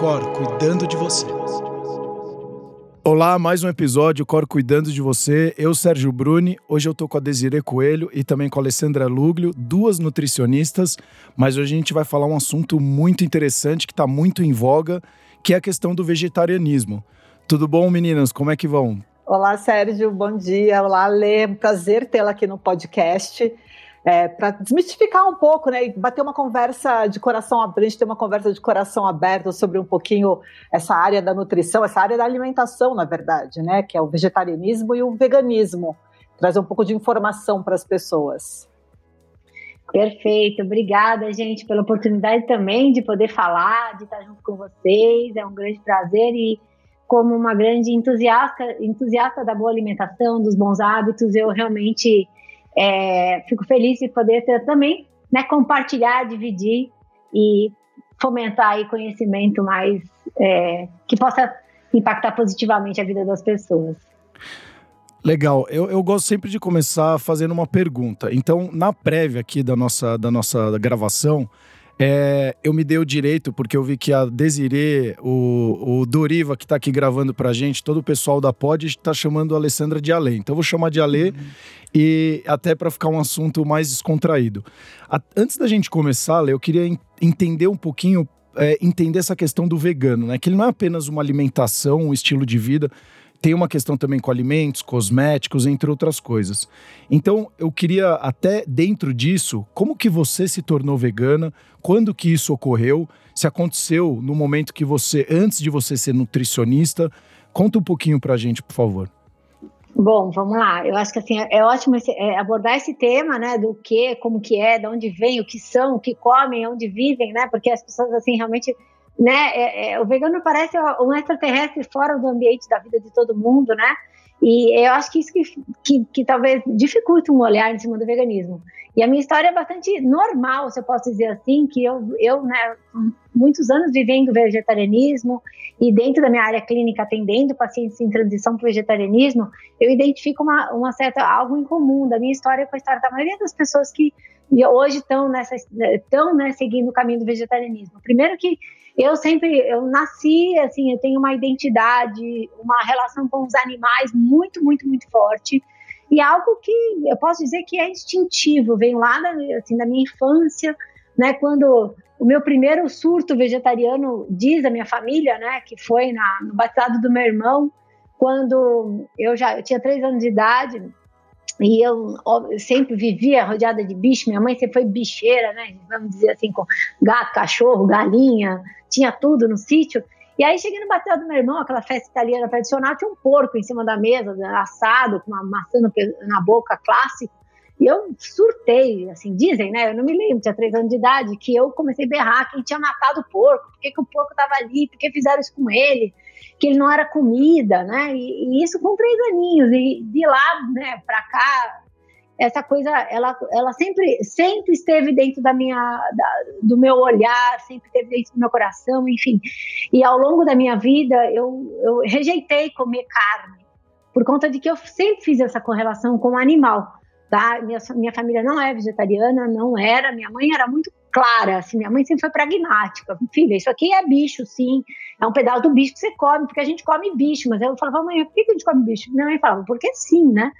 Cor cuidando de você. Olá, mais um episódio Cor cuidando de você. Eu, Sérgio Bruni. Hoje eu tô com a Desiree Coelho e também com a Alessandra Luglio, duas nutricionistas, mas hoje a gente vai falar um assunto muito interessante que está muito em voga, que é a questão do vegetarianismo. Tudo bom, meninas? Como é que vão? Olá, Sérgio, bom dia. Olá, Lê, prazer tê-la aqui no podcast é, para desmistificar um pouco, né, e bater uma conversa de coração aberto, ter uma conversa de coração aberto sobre um pouquinho essa área da nutrição, essa área da alimentação, na verdade, né, que é o vegetarianismo e o veganismo, trazer um pouco de informação para as pessoas. Perfeito, obrigada, gente, pela oportunidade também de poder falar, de estar junto com vocês. É um grande prazer e como uma grande entusiasta, entusiasta da boa alimentação, dos bons hábitos, eu realmente é, fico feliz de poder ter, também né, compartilhar, dividir e fomentar aí conhecimento mais é, que possa impactar positivamente a vida das pessoas. Legal, eu, eu gosto sempre de começar fazendo uma pergunta. Então, na prévia aqui da nossa, da nossa gravação, é, eu me dei o direito, porque eu vi que a Desirê, o, o Doriva, que está aqui gravando pra gente, todo o pessoal da Pod está chamando a Alessandra de Alê. Então eu vou chamar de Alê uhum. e até para ficar um assunto mais descontraído. A, antes da gente começar, Alê, eu queria entender um pouquinho, é, entender essa questão do vegano, né? Que ele não é apenas uma alimentação, um estilo de vida, tem uma questão também com alimentos, cosméticos, entre outras coisas. Então, eu queria até dentro disso, como que você se tornou vegana? Quando que isso ocorreu? Se aconteceu no momento que você, antes de você ser nutricionista, conta um pouquinho pra gente, por favor. Bom, vamos lá. Eu acho que assim é ótimo esse, é, abordar esse tema, né, do que, como que é, de onde vem, o que são, o que comem, onde vivem, né? Porque as pessoas assim realmente né? É, é, o vegano parece um extraterrestre fora do ambiente da vida de todo mundo, né? E eu acho que isso que, que, que, talvez dificulte um olhar em cima do veganismo. E a minha história é bastante normal, se eu posso dizer assim, que eu, eu né, muitos anos vivendo vegetarianismo e dentro da minha área clínica atendendo pacientes em transição para o vegetarianismo, eu identifico uma, uma certa algo em comum da minha história com a história da maioria das pessoas que hoje estão nessa estão né, seguindo o caminho do vegetarianismo. Primeiro que eu sempre, eu nasci, assim, eu tenho uma identidade, uma relação com os animais muito, muito, muito forte. E algo que eu posso dizer que é instintivo, vem lá da, assim, da minha infância, né? Quando o meu primeiro surto vegetariano, diz a minha família, né? Que foi na, no batizado do meu irmão, quando eu já eu tinha três anos de idade, e eu, sempre vivia rodeada de bicho. Minha mãe sempre foi bicheira, né? Vamos dizer assim, com gato, cachorro, galinha, tinha tudo no sítio. E aí cheguei no bateu do meu irmão, aquela festa italiana tradicional, tinha um porco em cima da mesa, assado, com uma maçã na boca, clássico. E eu surtei, assim, dizem, né? Eu não me lembro, tinha três anos de idade, que eu comecei a berrar quem tinha matado o porco, por que, o porco estava ali, por que fizeram isso com ele, que ele não era comida, né? E, e isso com três aninhos. E de lá, né, para cá, essa coisa, ela, ela sempre, sempre esteve dentro da minha, da, do meu olhar, sempre esteve dentro do meu coração, enfim. E ao longo da minha vida, eu, eu rejeitei comer carne, por conta de que eu sempre fiz essa correlação com o animal tá? Minha, minha família não é vegetariana, não era. Minha mãe era muito clara, assim, minha mãe sempre foi pragmática. Filha, isso aqui é bicho, sim. É um pedaço do bicho que você come, porque a gente come bicho. Mas eu falava, mãe, por que a gente come bicho? Minha mãe falava, porque sim, né?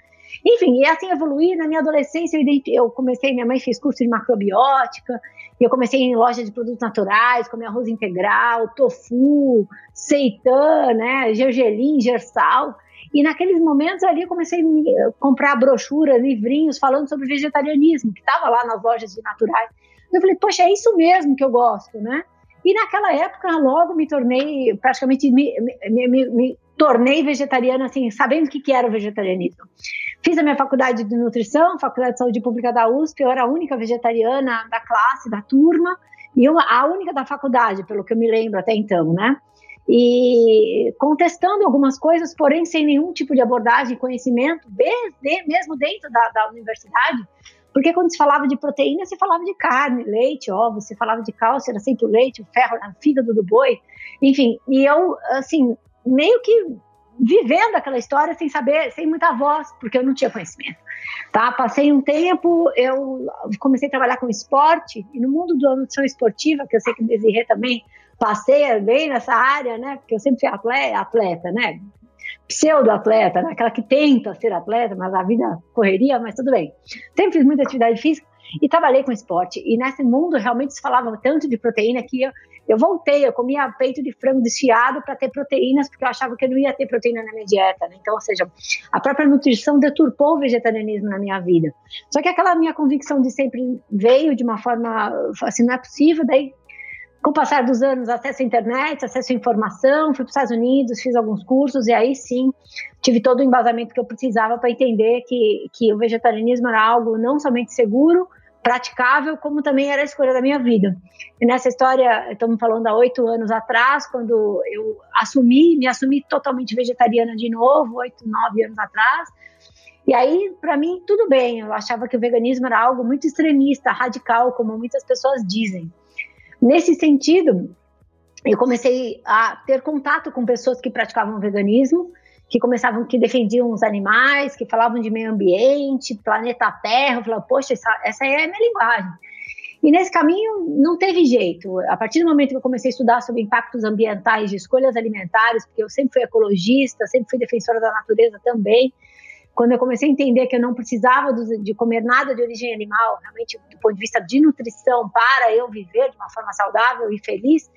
Enfim, e assim evoluí. Na minha adolescência, eu, comecei, minha mãe fez curso de macrobiótica, eu comecei em loja de produtos naturais, comer arroz integral, tofu, seitan, né, gergelim, gersal. E naqueles momentos ali eu comecei a comprar brochuras, livrinhos falando sobre vegetarianismo, que estava lá nas lojas de naturais. Eu falei, poxa, é isso mesmo que eu gosto, né? E naquela época, logo me tornei, praticamente me, me, me, me tornei vegetariana, assim, sabendo o que, que era o vegetarianismo. Fiz a minha faculdade de nutrição, faculdade de saúde pública da USP, eu era a única vegetariana da classe, da turma, e uma, a única da faculdade, pelo que eu me lembro até então, né? E contestando algumas coisas, porém sem nenhum tipo de abordagem conhecimento, mesmo dentro da, da, universidade, porque quando se falava de proteína, se falava de carne, leite, ovos, se falava de cálcio, era sempre o leite, o ferro, o fígado do boi, enfim, e eu, assim, meio que vivendo aquela história sem saber, sem muita voz, porque eu não tinha conhecimento. Tá? Passei um tempo, eu comecei a trabalhar com esporte, e no mundo da nutrição esportiva, que eu sei que Desirê também passei bem nessa área, né? Porque eu sempre fui atleta, atleta né? Pseudo-atleta, né? aquela que tenta ser atleta, mas a vida correria, mas tudo bem. Sempre fiz muita atividade física e trabalhei com esporte. E nesse mundo realmente se falava tanto de proteína que eu, eu voltei, eu comia peito de frango desfiado para ter proteínas, porque eu achava que eu não ia ter proteína na minha dieta. Né? Então, ou seja, a própria nutrição deturpou o vegetarianismo na minha vida. Só que aquela minha convicção de sempre veio de uma forma assim, não é possível, daí com o passar dos anos, acesso à internet, acesso à informação, fui para os Estados Unidos, fiz alguns cursos e aí sim tive todo o embasamento que eu precisava para entender que, que o vegetarianismo era algo não somente seguro, praticável, como também era a escolha da minha vida. E nessa história, estamos falando há oito anos atrás, quando eu assumi, me assumi totalmente vegetariana de novo, oito, nove anos atrás. E aí, para mim, tudo bem. Eu achava que o veganismo era algo muito extremista, radical, como muitas pessoas dizem. Nesse sentido, eu comecei a ter contato com pessoas que praticavam veganismo que começavam, que defendiam os animais, que falavam de meio ambiente, planeta Terra, eu falava, poxa, essa, essa é a minha linguagem. E nesse caminho não teve jeito. A partir do momento que eu comecei a estudar sobre impactos ambientais de escolhas alimentares, porque eu sempre fui ecologista, sempre fui defensora da natureza também, quando eu comecei a entender que eu não precisava de comer nada de origem animal, realmente do ponto de vista de nutrição, para eu viver de uma forma saudável e feliz,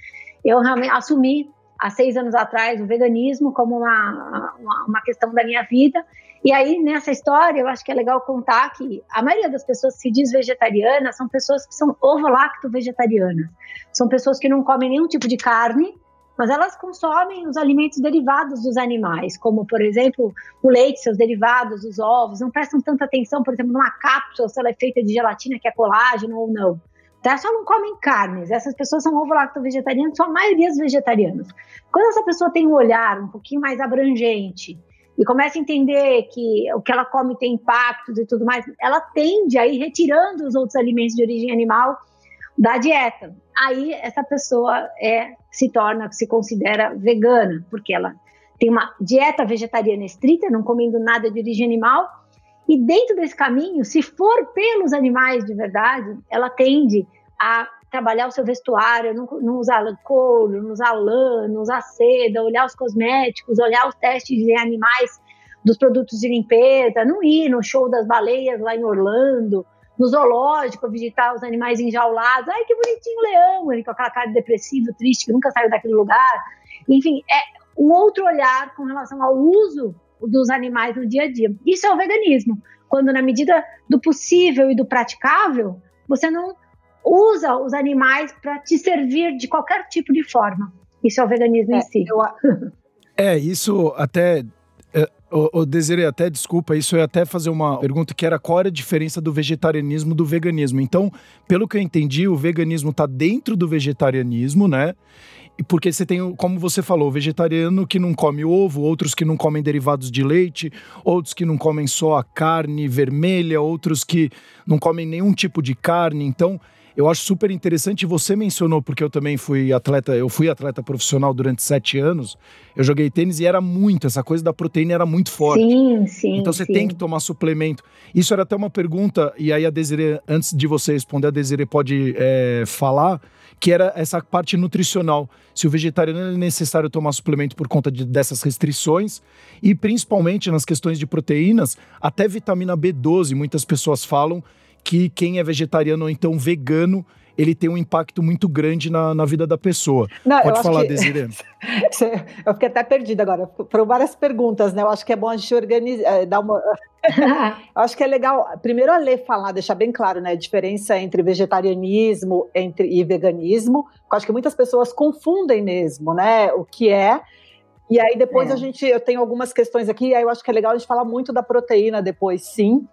eu realmente assumi há seis anos atrás o veganismo como uma, uma, uma, questão da minha vida. E aí, nessa história, eu acho que é legal contar que a maioria das pessoas que se diz vegetariana são pessoas que são ovo-lacto-vegetarianas. São pessoas que não comem nenhum tipo de carne, mas elas consomem os alimentos derivados dos animais, como, por exemplo, o leite, seus derivados, os ovos. Não prestam tanta atenção, por exemplo, numa cápsula, se ela é feita de gelatina, que é colágeno ou não tá? Só não comem carnes. Essas pessoas são ovo-lacto-vegetarianas, são a maioria dos vegetarianos. Quando essa pessoa tem um olhar um pouquinho mais abrangente e começa a entender que o que ela come tem impactos e tudo mais, ela tende a ir retirando os outros alimentos de origem animal da dieta. Aí essa pessoa é se torna, se considera vegana, porque ela tem uma dieta vegetariana estrita, não comendo nada de origem animal, e dentro desse caminho, se for pelos animais de verdade, ela tende a trabalhar o seu vestuário, não, não usar couro, não usar lã, não usar seda, olhar os cosméticos, olhar os testes de animais dos produtos de limpeza, não ir no show das baleias lá em Orlando, no zoológico, visitar os animais enjaulados. Ai, que bonitinho leão, ele com aquela cara depressiva, triste, que nunca saiu daquele lugar. Enfim, é um outro olhar com relação ao uso dos animais no dia a dia. Isso é o veganismo. Quando, na medida do possível e do praticável, você não usa os animais para te servir de qualquer tipo de forma. Isso é o veganismo é, em si. Eu... É, isso até. O, Desiree, até desculpa, isso é até fazer uma pergunta que era qual era a diferença do vegetarianismo do veganismo. Então, pelo que eu entendi, o veganismo está dentro do vegetarianismo, né? porque você tem, como você falou, vegetariano que não come ovo, outros que não comem derivados de leite, outros que não comem só a carne vermelha, outros que não comem nenhum tipo de carne. Então, eu acho super interessante. Você mencionou, porque eu também fui atleta, eu fui atleta profissional durante sete anos. Eu joguei tênis e era muito, essa coisa da proteína era muito forte. Sim, sim. Então você sim. tem que tomar suplemento. Isso era até uma pergunta, e aí a Desiree, antes de você responder, a Desiree pode é, falar, que era essa parte nutricional. Se o vegetariano é necessário tomar suplemento por conta de, dessas restrições, e principalmente nas questões de proteínas, até vitamina B12, muitas pessoas falam que quem é vegetariano ou então vegano ele tem um impacto muito grande na, na vida da pessoa. Não, Pode falar, que... Desiree. eu fiquei até perdida agora. Foram várias perguntas, né? Eu acho que é bom a gente organizar, eh, dar uma. eu acho que é legal, primeiro a ler falar, deixar bem claro, né? A diferença entre vegetarianismo entre, e veganismo. Eu acho que muitas pessoas confundem mesmo, né? O que é. E aí depois é. a gente, eu tenho algumas questões aqui, aí eu acho que é legal a gente falar muito da proteína depois, sim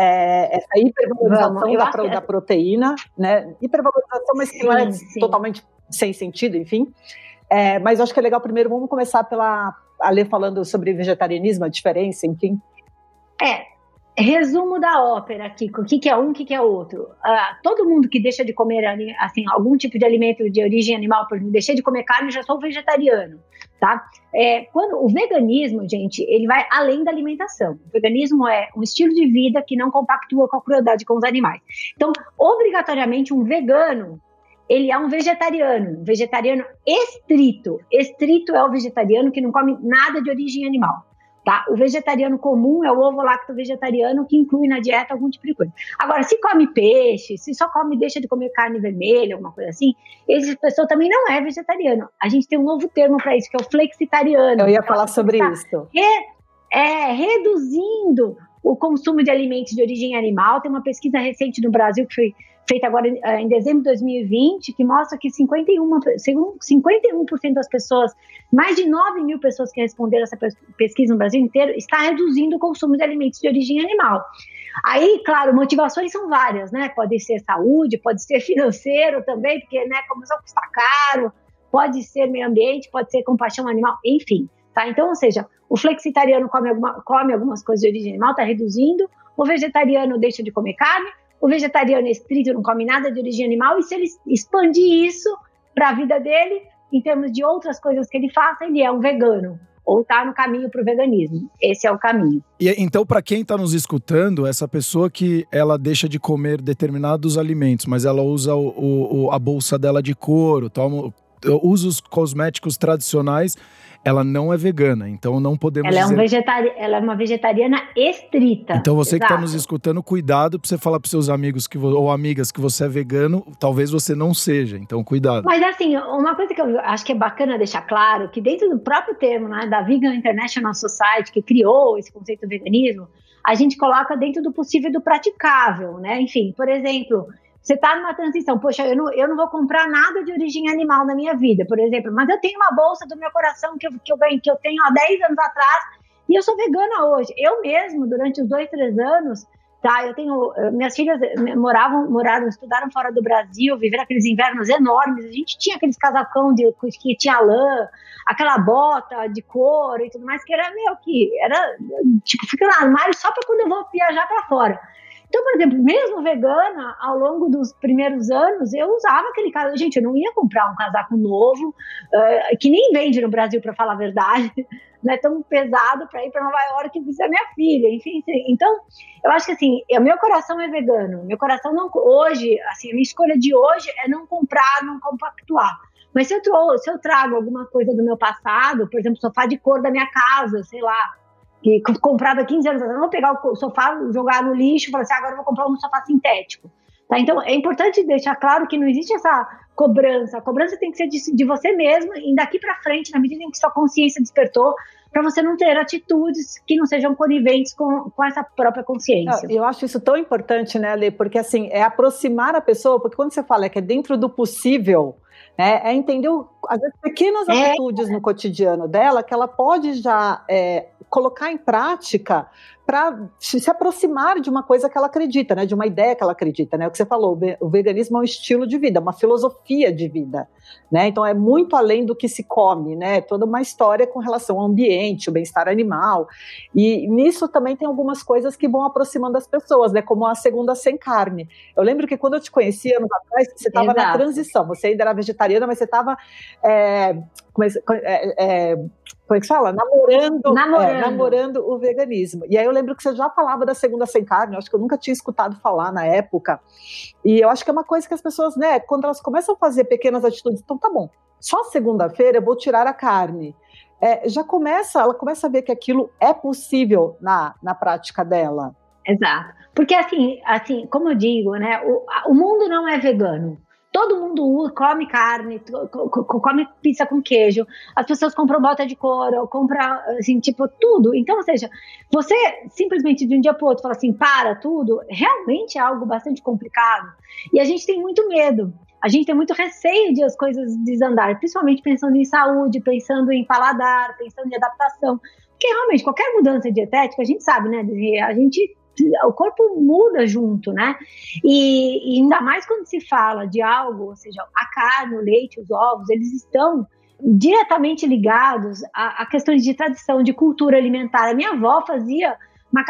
é, essa hipervalorização da, pro, da, proteína, né? Hipervalorização, mas que não é sim. totalmente sem sentido, enfim. É, mas acho que é legal primeiro, vamos começar pela a ler falando sobre vegetarianismo, a diferença, enfim. É, resumo da ópera aqui, o que, que é um, o que, que é outro. Uh, todo mundo que deixa de comer assim, algum tipo de alimento de origem animal, por exemplo, deixei de comer carne, já sou vegetariano, tá? É, quando o veganismo, gente, ele vai além da alimentação. O veganismo é um estilo de vida que não compactua com a crueldade com os animais. Então, obrigatoriamente, um vegano ele é um vegetariano, um vegetariano estrito. Estrito é o vegetariano que não come nada de origem animal. Tá? O vegetariano comum é o ovo lacto vegetariano que inclui na dieta algum tipo de coisa. Agora, se come peixe, se só come deixa de comer carne vermelha, alguma coisa assim, essa pessoa também não é vegetariano. A gente tem um novo termo para isso, que é o flexitariano. Eu ia falar sobre isso. Re, é, reduzindo o consumo de alimentos de origem animal. Tem uma pesquisa recente no Brasil que foi feita agora eh, em dezembro de 2020, que mostra que 51%, 51 das pessoas, mais de 9 mil pessoas que responderam essa pesquisa no Brasil inteiro, está reduzindo o consumo de alimentos de origem animal. Aí, claro, motivações são várias, né? Pode ser saúde, pode ser financeiro também, porque, né, começou a custar caro, pode ser meio ambiente, pode ser compaixão animal, enfim. Tá? Então, ou seja, o flexitariano come, alguma, come algumas coisas de origem animal, está reduzindo, o vegetariano deixa de comer carne, o vegetariano é estrito não come nada de origem animal, e se ele expandir isso para a vida dele, em termos de outras coisas que ele faça, ele é um vegano ou está no caminho para o veganismo. Esse é o caminho. E então, para quem está nos escutando, essa pessoa que ela deixa de comer determinados alimentos, mas ela usa o, o, a bolsa dela de couro, toma, usa os cosméticos tradicionais, ela não é vegana, então não podemos ela dizer... É um vegetari... Ela é uma vegetariana estrita. Então você Exato. que está nos escutando, cuidado para você falar para seus amigos que ou amigas que você é vegano, talvez você não seja, então cuidado. Mas assim, uma coisa que eu acho que é bacana deixar claro, que dentro do próprio termo né, da Vegan International Society, que criou esse conceito de veganismo, a gente coloca dentro do possível e do praticável, né? Enfim, por exemplo, você está numa transição, poxa, eu não, eu não vou comprar nada de origem animal na minha vida, por exemplo, mas eu tenho uma bolsa do meu coração que eu, que eu, que eu tenho há 10 anos atrás e eu sou vegana hoje. Eu mesmo, durante os dois, três anos, tá? Eu tenho. Minhas filhas moravam, moraram, estudaram fora do Brasil, viveram aqueles invernos enormes. A gente tinha aqueles casacão de, que tinha lã, aquela bota de couro e tudo mais, que era meio que. Era, tipo, fica no armário só para quando eu vou viajar para fora. Então, por exemplo, mesmo vegana, ao longo dos primeiros anos, eu usava aquele casaco. Gente, eu não ia comprar um casaco novo, uh, que nem vende no Brasil, para falar a verdade. Não é tão pesado para ir para Nova York e visitar minha filha. Enfim, então, eu acho que assim, o meu coração é vegano. Meu coração não. Hoje, assim, a minha escolha de hoje é não comprar, não compactuar. Mas se eu, se eu trago alguma coisa do meu passado, por exemplo, sofá de cor da minha casa, sei lá, que comprado há 15 anos atrás, não vou pegar o sofá, jogar no lixo e falar assim, ah, agora eu vou comprar um sofá sintético. Tá? Então, é importante deixar claro que não existe essa cobrança. A cobrança tem que ser de, de você mesmo e daqui para frente, na medida em que sua consciência despertou, para você não ter atitudes que não sejam coniventes com, com essa própria consciência. Eu acho isso tão importante, né, Lê? Porque, assim, é aproximar a pessoa, porque quando você fala que é dentro do possível, é, é entender as pequenas é. atitudes no cotidiano dela que ela pode já é, colocar em prática para se aproximar de uma coisa que ela acredita, né? De uma ideia que ela acredita, né? O que você falou, o veganismo é um estilo de vida, uma filosofia de vida, né? Então é muito além do que se come, né? Toda uma história com relação ao ambiente, o bem-estar animal. E nisso também tem algumas coisas que vão aproximando as pessoas, né? Como a segunda sem carne. Eu lembro que quando eu te conheci anos atrás, você estava na transição, você ainda era vegetariana, mas você estava é, é, é, como é que fala? Namorando, namorando. É, namorando o veganismo. E aí eu lembro que você já falava da segunda sem carne, eu acho que eu nunca tinha escutado falar na época. E eu acho que é uma coisa que as pessoas, né, quando elas começam a fazer pequenas atitudes, então tá bom, só segunda-feira eu vou tirar a carne. É, já começa, ela começa a ver que aquilo é possível na, na prática dela. Exato. Porque assim, assim, como eu digo, né, o, o mundo não é vegano. Todo mundo come carne, come pizza com queijo, as pessoas compram bota de couro, compram, assim, tipo, tudo. Então, ou seja, você simplesmente de um dia para o outro fala assim, para tudo, realmente é algo bastante complicado. E a gente tem muito medo. A gente tem muito receio de as coisas desandar, principalmente pensando em saúde, pensando em paladar, pensando em adaptação. Porque realmente, qualquer mudança dietética, a gente sabe, né? A gente o corpo muda junto, né? E, e, ainda mais quando se fala de algo, ou seja, a carne, o leite, os ovos, eles estão diretamente ligados a, a questões de tradição, de cultura alimentar. A minha avó fazia uma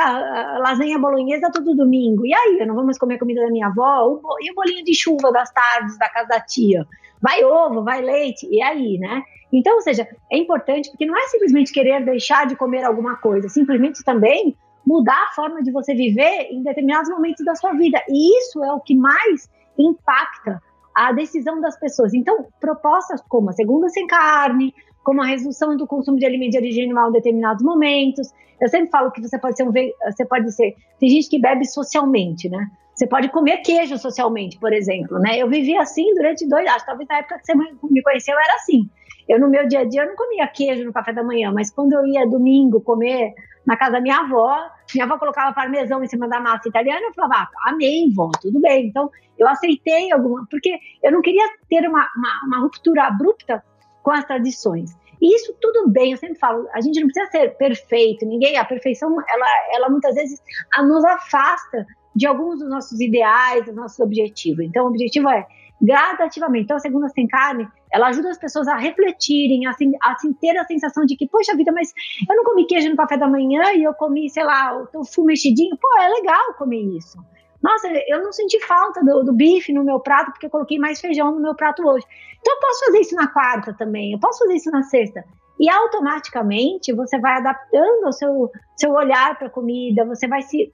lasanha bolonhesa todo domingo. E aí, eu não vou mais comer a comida da minha avó? E o bolinho de chuva das tardes da casa da tia? Vai ovo, vai leite, e aí, né? Então, ou seja, é importante porque não é simplesmente querer deixar de comer alguma coisa, simplesmente também mudar a forma de você viver em determinados momentos da sua vida. E isso é o que mais impacta a decisão das pessoas. Então, propostas como a segunda sem carne, como a redução do consumo de alimentos de origem animal em determinados momentos. Eu sempre falo que você pode ser um você pode ser, tem gente que bebe socialmente, né? Você pode comer queijo socialmente, por exemplo, né? Eu vivi assim durante dois, acho talvez na época que você me conheceu era assim. Eu no meu dia a dia eu não comia queijo no café da manhã, mas quando eu ia domingo comer na casa da minha avó, minha avó colocava parmesão em cima da massa italiana, eu falava, ah, amém, vó, tudo bem. Então, eu aceitei alguma, porque eu não queria ter uma, uma, uma ruptura abrupta com as tradições. E isso tudo bem, eu sempre falo, a gente não precisa ser perfeito, ninguém, a perfeição, ela, ela muitas vezes nos afasta de alguns dos nossos ideais, dos nossos objetivos. Então, o objetivo é gradativamente. Então, a segunda sem carne, ela ajuda as pessoas a refletirem, a, a assim, ter a sensação de que, poxa vida, mas eu não comi queijo no café da manhã e eu comi, sei lá, o tofu mexidinho. Pô, é legal comer isso. Nossa, eu não senti falta do, do, bife no meu prato porque eu coloquei mais feijão no meu prato hoje. Então eu posso fazer isso na quarta também, eu posso fazer isso na sexta. E automaticamente você vai adaptando o seu, seu olhar para a comida, você vai se.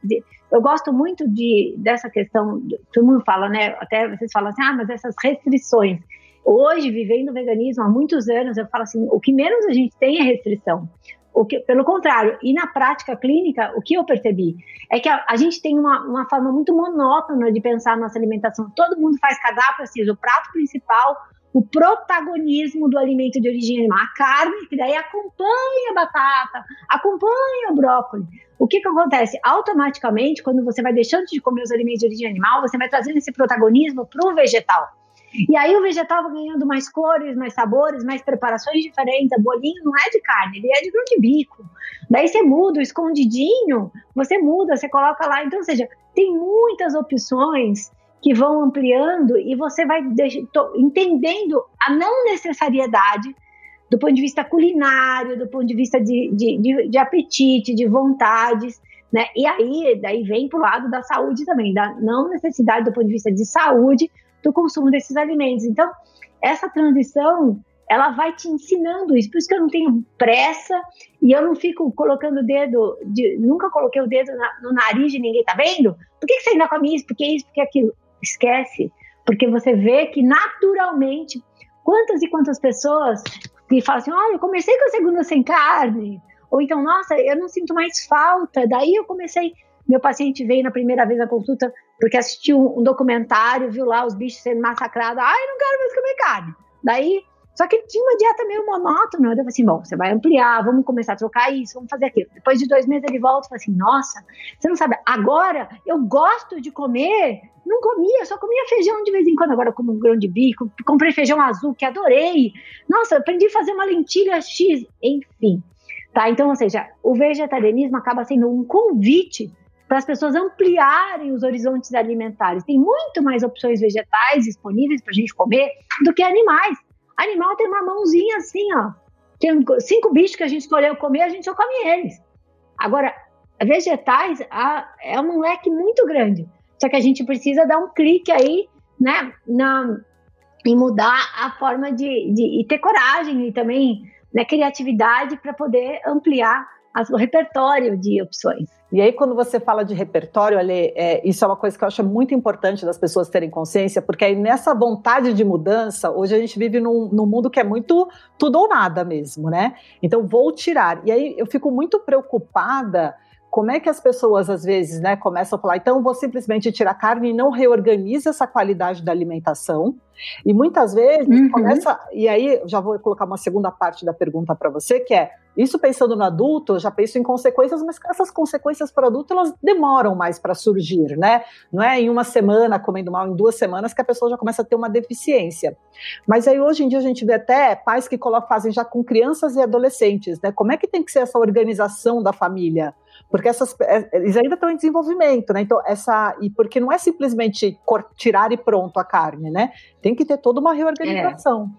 Eu gosto muito de, dessa questão, todo mundo fala, né? Até vocês falam assim, ah, mas essas restrições. Hoje, vivendo o veganismo há muitos anos, eu falo assim: o que menos a gente tem é restrição. Que, pelo contrário, e na prática clínica, o que eu percebi é que a, a gente tem uma, uma, forma muito monótona de pensar nossa alimentação. Todo mundo faz cardápio assim, o prato principal, o protagonismo do alimento de origem animal, a carne, que daí acompanha a batata, acompanha o brócolis. O que, que acontece? Automaticamente, quando você vai deixando de comer os alimentos de origem animal, você vai trazendo esse protagonismo para o vegetal. E aí o vegetal vai ganhando mais cores, mais sabores, mais preparações diferentes. O bolinho não é de carne, ele é de grão de bico. Daí você muda o escondidinho, você muda, você coloca lá. Então, ou seja, tem muitas opções que vão ampliando e você vai entendendo a não necessariedade do ponto de vista culinário, do ponto de vista de, de, de, de apetite, de vontades, né? E aí, daí vem para o lado da saúde também, da não necessidade do ponto de vista de saúde, do consumo desses alimentos. Então, essa transição, ela vai te ensinando isso. Por isso que eu não tenho pressa e eu não fico colocando o dedo, de, nunca coloquei o dedo na, no nariz de ninguém, tá vendo? Por que, que você ainda come isso? Por que isso? Por que aquilo? Esquece. Porque você vê que naturalmente, quantas e quantas pessoas que falam assim: olha, eu comecei com a segunda sem carne. Ou então, nossa, eu não sinto mais falta. Daí eu comecei. Meu paciente veio na primeira vez na consulta porque assistiu um, um documentário, viu lá os bichos sendo massacrados. Ai, não quero mais comer carne. Daí, só que tinha uma dieta meio monótona. Eu falei assim: bom, você vai ampliar, vamos começar a trocar isso, vamos fazer aquilo. Depois de dois meses ele volta e fala assim: nossa, você não sabe, agora eu gosto de comer. Não comia, só comia feijão de vez em quando. Agora eu como um grão de bico, comprei feijão azul, que adorei. Nossa, aprendi a fazer uma lentilha X, enfim. Tá? Então, ou seja, o vegetarianismo acaba sendo um convite para as pessoas ampliarem os horizontes alimentares. Tem muito mais opções vegetais disponíveis para a gente comer do que animais. Animal tem uma mãozinha assim, ó. Tem cinco bichos que a gente escolheu comer, a gente só come eles. Agora, vegetais é um leque muito grande. Só que a gente precisa dar um clique aí, né, na, em mudar a forma de, de e ter coragem e também né, criatividade para poder ampliar o repertório de opções. E aí, quando você fala de repertório, Ale, é, isso é uma coisa que eu acho muito importante das pessoas terem consciência, porque aí nessa vontade de mudança, hoje a gente vive num, num mundo que é muito tudo ou nada mesmo, né? Então, vou tirar. E aí eu fico muito preocupada como é que as pessoas às vezes né, começam a falar, então vou simplesmente tirar carne e não reorganiza essa qualidade da alimentação. E muitas vezes uhum. começa. E aí, já vou colocar uma segunda parte da pergunta para você, que é: isso pensando no adulto, eu já penso em consequências, mas essas consequências para o adulto elas demoram mais para surgir, né? Não é em uma semana comendo mal, em duas semanas que a pessoa já começa a ter uma deficiência. Mas aí hoje em dia a gente vê até pais que fazem já com crianças e adolescentes, né? Como é que tem que ser essa organização da família? Porque essas, é, eles ainda estão em desenvolvimento, né? Então, essa. E porque não é simplesmente tirar e pronto a carne, né? Tem que ter toda uma reorganização.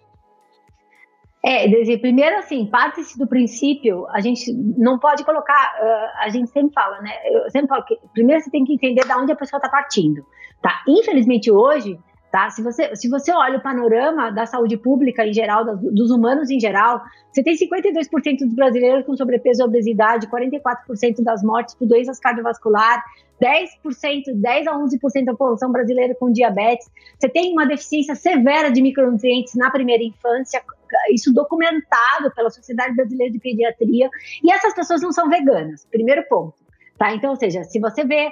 É, Desi, primeiro assim, parte-se do princípio, a gente não pode colocar, uh, a gente sempre fala, né? Eu sempre falo que primeiro você tem que entender de onde a pessoa está partindo, tá? Infelizmente hoje, Tá? Se, você, se você olha o panorama da saúde pública em geral, dos humanos em geral, você tem 52% dos brasileiros com sobrepeso e obesidade, 44% das mortes por doenças cardiovasculares, 10%, 10 a 11% da população brasileira com diabetes. Você tem uma deficiência severa de micronutrientes na primeira infância, isso documentado pela Sociedade Brasileira de Pediatria, e essas pessoas não são veganas. Primeiro ponto. Tá? Então, ou seja, se você vê,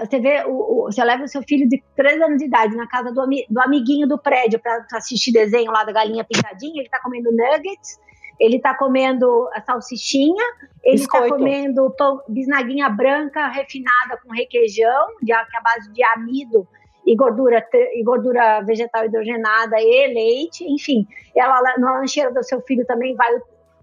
você vê, o, o, você leva o seu filho de 3 anos de idade na casa do, do amiguinho do prédio para assistir desenho lá da galinha pintadinha, ele está comendo nuggets, ele está comendo a salsichinha, ele está comendo pão, bisnaguinha branca refinada com requeijão, de, que é a base de amido e gordura, e gordura vegetal hidrogenada e leite, enfim. Ela, na lancheira do seu filho também vai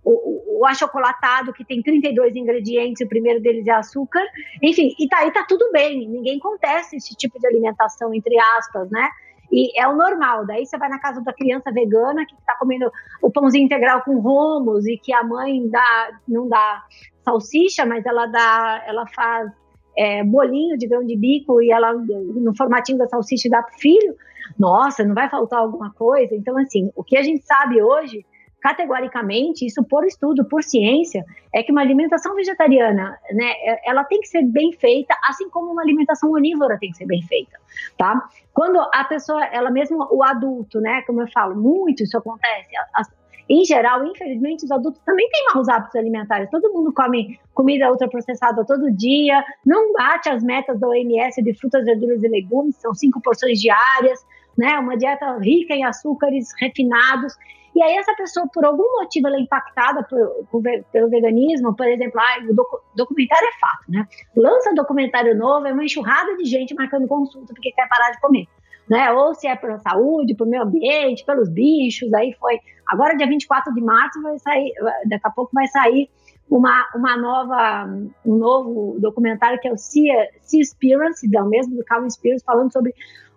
o, o achocolatado, que tem 32 ingredientes, o primeiro deles é açúcar. Enfim, e tá aí tá tudo bem, ninguém contesta esse tipo de alimentação, entre aspas, né? E é o normal. Daí você vai na casa da criança vegana que está comendo o pãozinho integral com romos e que a mãe dá, não dá salsicha, mas ela dá, ela faz é, bolinho de grão de bico e ela no formatinho da salsicha dá para o filho. Nossa, não vai faltar alguma coisa? Então, assim, o que a gente sabe hoje categoricamente, isso por estudo, por ciência, é que uma alimentação vegetariana, né, é, ela tem que ser bem feita, assim como uma alimentação onívora tem que ser bem feita, tá? Quando a pessoa, ela mesmo, o adulto, né, como eu falo, muito isso acontece, as, em geral, infelizmente, os adultos também têm maus hábitos alimentares. Todo mundo come comida ultraprocessada todo dia, não bate as metas da OMS de frutas, verduras e legumes, são cinco porções diárias, né? Uma dieta rica em açúcares refinados. E aí essa pessoa, por algum motivo, ela é impactada por, por, pelo veganismo, por exemplo, ah, o docu documentário é fato, né? Lança documentário novo, é uma enxurrada de gente marcando consulta porque quer parar de comer. Né? Ou se é pela saúde, pelo meio ambiente, pelos bichos, aí foi. Agora, dia 24 de março, vai sair, daqui a pouco vai sair uma, uma nova, um novo documentário que é o Sea, sea Experience, mesmo do Calvin Spears, falando sobre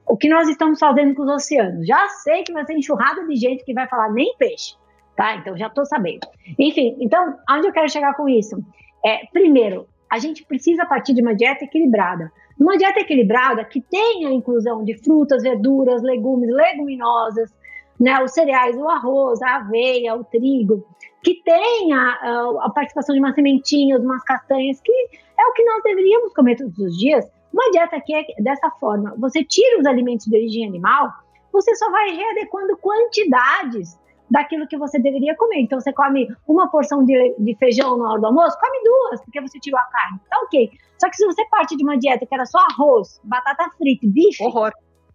o que nós estamos fazendo com os oceanos. Já sei que vai ter enxurrada de gente que vai falar nem peixe, tá? Então já estou sabendo. Enfim, então, onde eu quero chegar com isso? É, primeiro, a gente precisa partir de uma dieta equilibrada. Uma dieta equilibrada que tenha a inclusão de frutas, verduras, legumes, leguminosas, né, os cereais, o arroz, a aveia, o trigo, que tenha uh, a participação de umas sementinhas, umas castanhas, que é o que nós deveríamos comer todos os dias, uma dieta que é dessa forma, você tira os alimentos de origem animal, você só vai readequando quantidades daquilo que você deveria comer. Então, você come uma porção de, de, feijão na hora do almoço, come duas, porque você tirou a carne. Tá ok. Só que se você parte de uma dieta que era só arroz, batata frita e bife, Horror.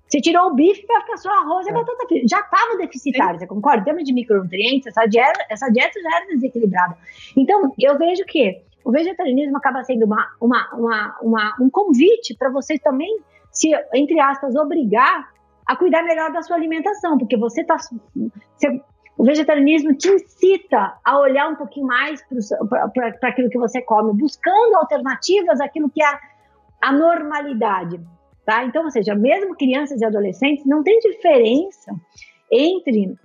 você tirou o bife para ficar só arroz é. e batata frita. Já estava deficitário, Sim. você concorda? Em termos de micronutrientes, essa dieta, essa dieta já era desequilibrada. Então, eu vejo que o vegetarianismo acaba sendo uma, uma, uma, uma um convite para você também se, entre aspas, obrigar a cuidar melhor da sua alimentação, porque você está. O vegetarianismo te incita a olhar um pouquinho mais para aquilo que você come, buscando alternativas àquilo que é a normalidade. Tá? Então, ou seja, mesmo crianças e adolescentes, não tem diferença entre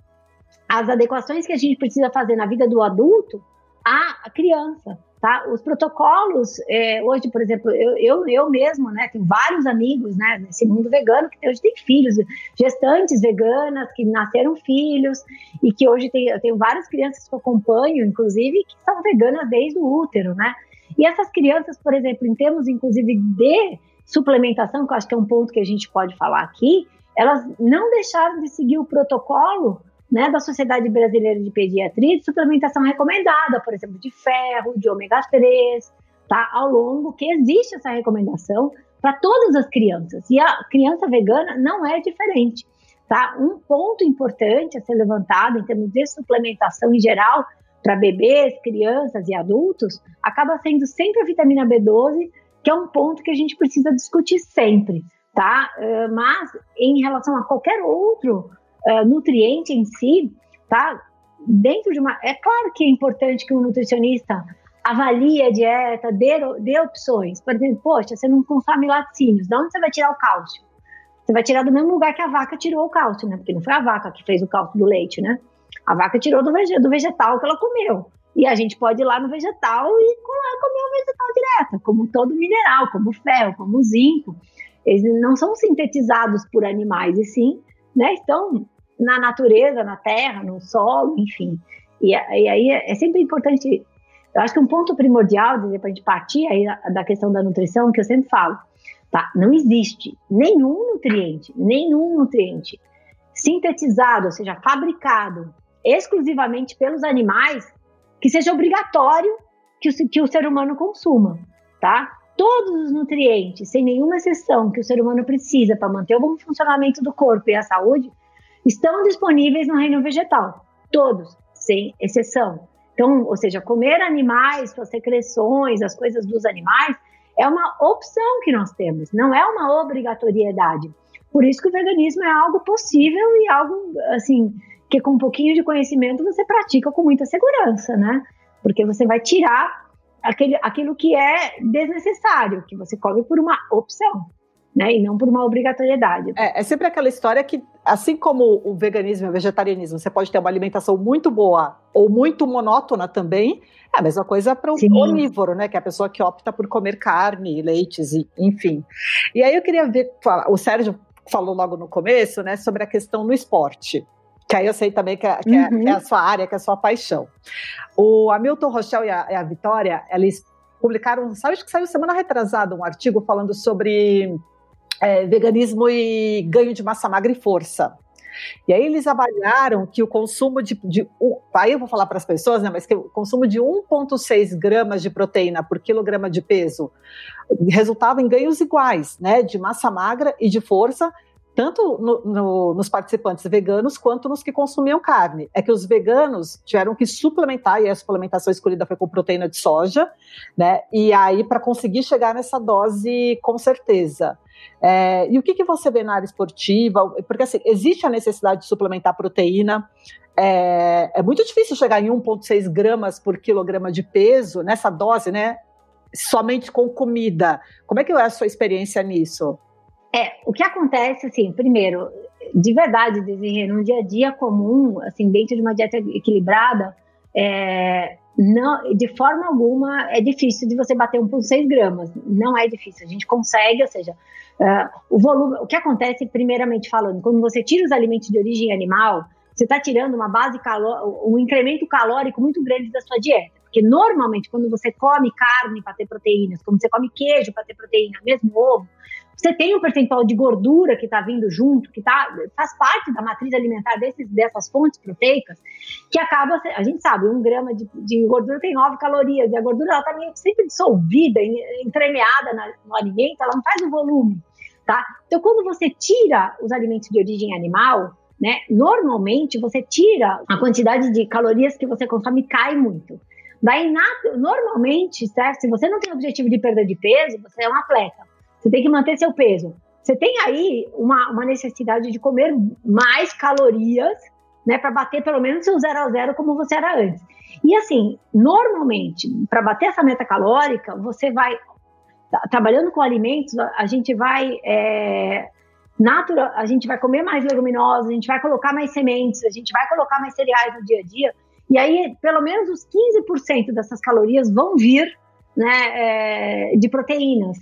as adequações que a gente precisa fazer na vida do adulto à criança. Tá? Os protocolos, é, hoje, por exemplo, eu, eu, eu mesmo, né, tenho vários amigos, né, nesse mundo vegano que hoje tem filhos, gestantes veganas que nasceram filhos e que hoje tem, eu tenho várias crianças que eu acompanho, inclusive, que são veganas desde o útero, né? E essas crianças, por exemplo, em termos, inclusive, de suplementação, que eu acho que é um ponto que a gente pode falar aqui, elas não deixaram de seguir o protocolo né, da Sociedade Brasileira de Pediatria de suplementação recomendada, por exemplo, de ferro, de ômega 3, tá? Ao longo que existe essa recomendação para todas as crianças. E a criança vegana não é diferente, tá? Um ponto importante a ser levantado em termos de suplementação em geral para bebês, crianças e adultos acaba sendo sempre a vitamina B12, que é um ponto que a gente precisa discutir sempre, tá? Mas em relação a qualquer outro uh, nutriente em si, tá? Dentro de uma. É claro que é importante que um nutricionista avalie a dieta, dê, dê opções. Por exemplo, poxa, você não consome laticínios, de onde você vai tirar o cálcio? Você vai tirar do mesmo lugar que a vaca tirou o cálcio, né? Porque não foi a vaca que fez o cálcio do leite, né? A vaca tirou do, do vegetal que ela comeu. E a gente pode ir lá no vegetal e comer o vegetal direto, como todo mineral, como ferro, como zinco. Eles não são sintetizados por animais, e sim, né, estão na natureza, na terra, no solo, enfim. E, e aí é, é sempre importante. Eu acho que um ponto primordial, para a gente partir aí da questão da nutrição, que eu sempre falo, tá? Não existe nenhum nutriente, nenhum nutriente sintetizado, ou seja, fabricado exclusivamente pelos animais, que seja obrigatório que o, que o ser humano consuma, tá? Todos os nutrientes, sem nenhuma exceção, que o ser humano precisa para manter o bom funcionamento do corpo e a saúde, estão disponíveis no reino vegetal. Todos, sem exceção. Então, ou seja, comer animais, suas secreções, as coisas dos animais, é uma opção que nós temos, não é uma obrigatoriedade. Por isso que o veganismo é algo possível e algo, assim, que com um pouquinho de conhecimento você pratica com muita segurança, né? Porque você vai tirar aquele, aquilo que é desnecessário, que você come por uma opção né? E não por uma obrigatoriedade. É, é sempre aquela história que, assim como o veganismo e o vegetarianismo, você pode ter uma alimentação muito boa ou muito monótona também. É a mesma coisa para o onívoro, né? Que é a pessoa que opta por comer carne, leites, e, enfim. E aí eu queria ver, o Sérgio falou logo no começo, né, sobre a questão no esporte que aí eu sei também que é, que, é, que é, a uhum. sua área, que é a sua paixão. O Hamilton Rochelle e a, e a Vitória, eles publicaram, sabe que saiu semana retrasada um artigo falando sobre é, veganismo e ganho de massa magra e força. E aí eles avaliaram que o consumo de, de aí eu vou falar para as pessoas, né, mas que o consumo de 1,6 gramas de proteína por quilograma de peso resultava em ganhos iguais, né, de massa magra e de força, tanto no, no, nos participantes veganos quanto nos que consumiam carne. É que os veganos tiveram que suplementar, e a suplementação escolhida foi com proteína de soja, né? E aí, para conseguir chegar nessa dose, com certeza. É, e o que, que você vê na área esportiva? Porque assim, existe a necessidade de suplementar proteína. É, é muito difícil chegar em 1,6 gramas por quilograma de peso nessa dose, né? Somente com comida. Como é que é a sua experiência nisso? É, o que acontece, assim, primeiro, de verdade, Desirê, no dia a dia comum, assim, dentro de uma dieta equilibrada, é, não, de forma alguma é difícil de você bater 1,6 gramas. Não é difícil, a gente consegue, ou seja, Uh, o volume, o que acontece, primeiramente falando, quando você tira os alimentos de origem animal, você está tirando uma base um incremento calórico muito grande da sua dieta. Porque normalmente, quando você come carne para ter proteínas, quando você come queijo para ter proteína, mesmo ovo, você tem um percentual de gordura que está vindo junto, que tá, faz parte da matriz alimentar desses, dessas fontes proteicas, que acaba, a gente sabe, um grama de, de gordura tem 9 calorias, e a gordura está sempre dissolvida, entremeada no alimento, ela não faz o volume tá? Então, quando você tira os alimentos de origem animal, né, normalmente você tira a quantidade de calorias que você consome cai muito. Daí, normalmente, certo? Se você não tem objetivo de perda de peso, você é um atleta. Você tem que manter seu peso. Você tem aí uma, uma necessidade de comer mais calorias, né, para bater pelo menos seu zero a zero como você era antes. E assim, normalmente, para bater essa meta calórica, você vai trabalhando com alimentos, a gente vai é, natural, a gente vai comer mais leguminosas, a gente vai colocar mais sementes, a gente vai colocar mais cereais no dia a dia. E aí, pelo menos os 15% dessas calorias vão vir né, é, de proteínas.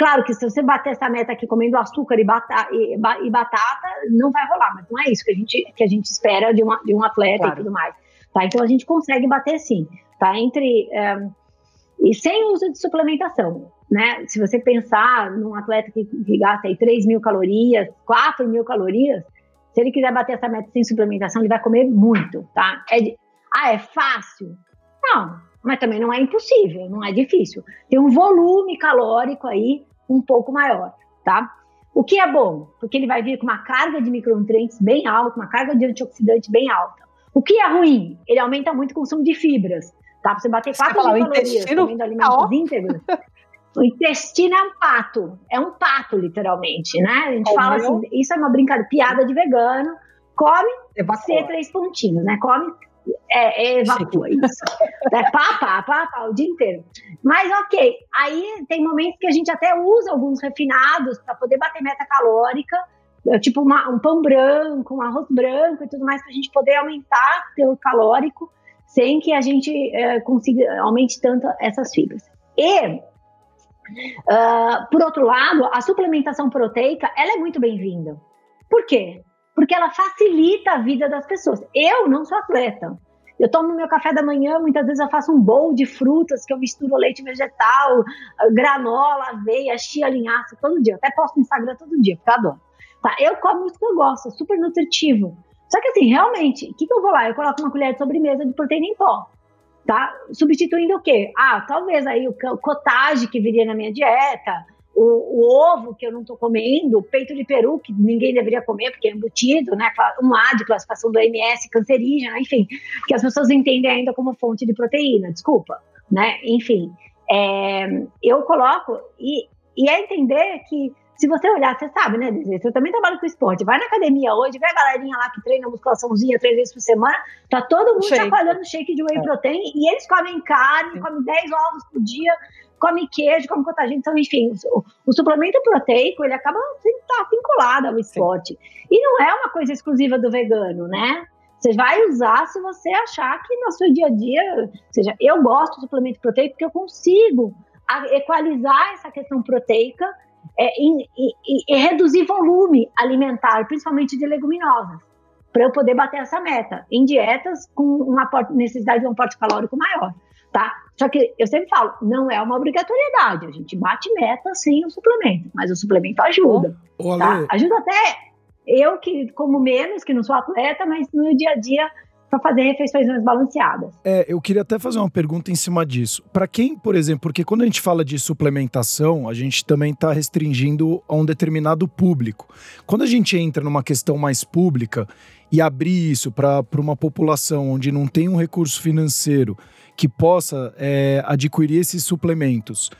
Claro que se você bater essa meta aqui comendo açúcar e, bata, e, e, batata, não vai rolar, mas não é isso que a gente, que a gente espera de, uma, de um atleta claro. e tudo mais. Tá? Então a gente consegue bater sim. Tá? Entre. É, e sem uso de suplementação né? Se você pensar num atleta que, que gasta aí 3 mil calorias, 4 mil calorias, se ele quiser bater essa meta sem suplementação, ele vai comer muito, tá? É de, ah, é fácil? Não, mas também não é impossível, não é difícil. Tem um volume calórico aí um pouco maior, tá? O que é bom? Porque ele vai vir com uma carga de micronutrientes bem alta, uma carga de antioxidante bem alta. O que é ruim? Ele aumenta muito o consumo de fibras, tá? Pra você bater 4 mil calorias comendo alimentos tá íntegros, O intestino é um pato, é um pato, literalmente, né? A gente fala assim, isso é uma brincadeira, piada de vegano, come, evacua. três pontinhos, né? Come, é, é evacua, isso. é pá, pá, pá, pá, o dia inteiro. Mas ok, aí tem momentos que a gente até usa alguns refinados para poder bater meta calórica, tipo uma, um pão branco, um arroz branco e tudo mais, para a gente poder aumentar o teor calórico sem que a gente é, consiga aumente tanto essas fibras. E, uh, por outro lado, a suplementação proteica, ela é muito bem-vinda. Por quê? Porque ela facilita a vida das pessoas. Eu não sou atleta, eu tomo meu café da manhã, muitas vezes eu faço um bowl de frutas que eu misturo leite vegetal, granola, aveia, chia, linhaça todo dia. Eu até posto no Instagram todo dia, porque eu adoro. Tá? Eu como isso que eu gosto, super nutritivo. Só que assim, realmente, o que, que eu vou lá? Eu coloco uma colher de sobremesa de proteína em pó. Tá? Substituindo o quê? Ah, talvez aí o cottage que viria na minha dieta, o, o, ovo que eu não estou comendo, o peito de peru que ninguém deveria comer porque é embutido, né? Um A de classificação do OMS cancerígena, enfim, que as pessoas entendem ainda como fonte de proteína, desculpa, né? Enfim, é, eu coloco e, e é entender que se você olhar, você sabe, né? Você também trabalha com esporte. Vai na academia hoje, vê a galerinha lá que treina musculaçãozinha três vezes por semana, tá todo mundo shake. chacoalhando shake de whey é. protein e eles comem carne, comem 10 ovos por dia, come queijo, come contagem. Então, enfim, o, o, suplemento proteico, ele acaba tá vinculado ao esporte. Sim. E não é uma coisa exclusiva do vegano, né? Você vai usar se você achar que no seu dia a dia, ou seja, eu gosto do suplemento proteico porque eu consigo equalizar essa questão proteica é, e, e, e reduzir volume alimentar, principalmente de leguminosas, para eu poder bater essa meta em dietas com uma necessidade de um aporte calórico maior, tá? Só que eu sempre falo, não é uma obrigatoriedade, a gente bate meta sem o suplemento, mas o suplemento ajuda, oh, tá? Ajuda até eu que como menos, que não sou atleta, mas no dia a dia para fazer refeições mais balanceadas. É, eu queria até fazer uma pergunta em cima disso. Para quem, por exemplo, porque quando a gente fala de suplementação, a gente também está restringindo a um determinado público. Quando a gente entra numa questão mais pública e abrir isso para uma população onde não tem um recurso financeiro que possa é, adquirir esses suplementos,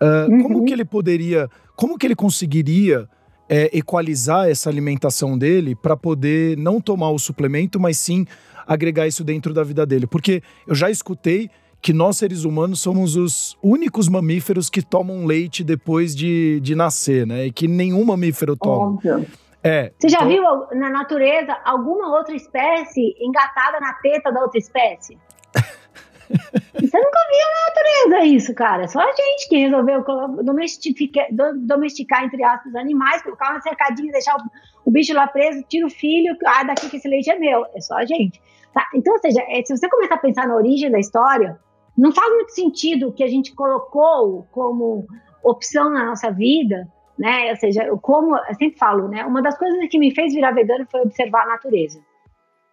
uh, uhum. como que ele poderia, como que ele conseguiria é, equalizar essa alimentação dele para poder não tomar o suplemento, mas sim agregar isso dentro da vida dele. Porque eu já escutei que nós, seres humanos, somos os únicos mamíferos que tomam leite depois de, de nascer, né? E que nenhum mamífero toma. Óbvio. É, Você já então... viu na natureza alguma outra espécie engatada na teta da outra espécie? Você nunca viu na natureza isso, cara. Só a gente que resolveu domesticar, domesticar entre aspas, animais, colocar uma cercadinha, deixar o, o, bicho lá preso, tira o filho, ah, daqui que esse leite é meu. É só a gente. Tá? Então, ou seja, é, se você começar a pensar na origem da história, não faz muito sentido o que a gente colocou como opção na nossa vida, né? Ou seja, como eu sempre falo, né? Uma das coisas que me fez virar vegano foi observar a natureza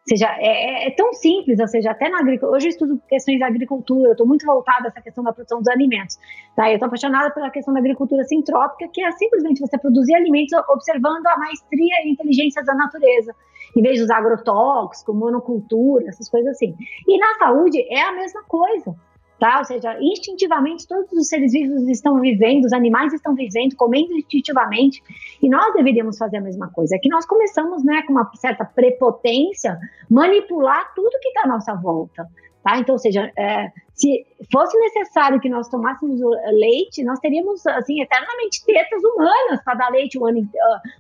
seja, é, é, é, tão simples, ou seja, até na agricultura. Hoje eu estudo questões da agricultura, eu estou muito voltada a essa questão da produção dos alimentos. Tá? Eu estou apaixonada pela questão da agricultura sintrópica, que é simplesmente você produzir alimentos observando a maestria e inteligência da natureza, em vez usar agrotóxicos, monocultura, essas coisas assim. E na saúde é a mesma coisa tá? Ou seja, instintivamente todos os seres vivos estão vivendo, os animais estão vivendo, comendo instintivamente, e nós deveríamos fazer a mesma coisa. É que nós começamos, né, com uma certa prepotência, manipular tudo que está à nossa volta. Tá? Então, ou seja, é, se fosse necessário que nós tomássemos leite, nós teríamos, assim, eternamente tetas humanas para dar leite o ano,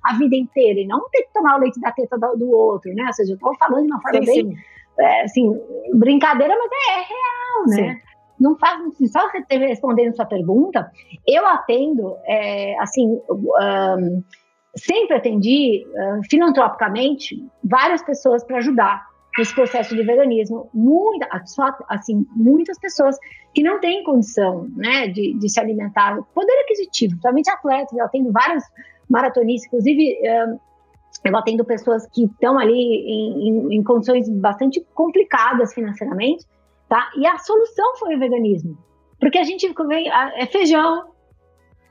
a vida inteira, e não ter que tomar o leite da teta do outro, né? Ou seja, eu estou falando de uma forma sim, bem, sim. É, assim, brincadeira, mas é, é real, né? Sim não faz assim, só respondendo sua pergunta, eu atendo, é, assim, um, sempre atendi uh, filantropicamente várias pessoas para ajudar nesse processo de veganismo. Muita, assim, muitas pessoas que não têm condição né, de, de se alimentar, poder aquisitivo, principalmente atletas, eu atendo vários maratonistas, inclusive. Um, eu atendo pessoas que estão ali em, em, em condições bastante complicadas financeiramente, tá? E a solução foi o veganismo. Porque a gente é feijão,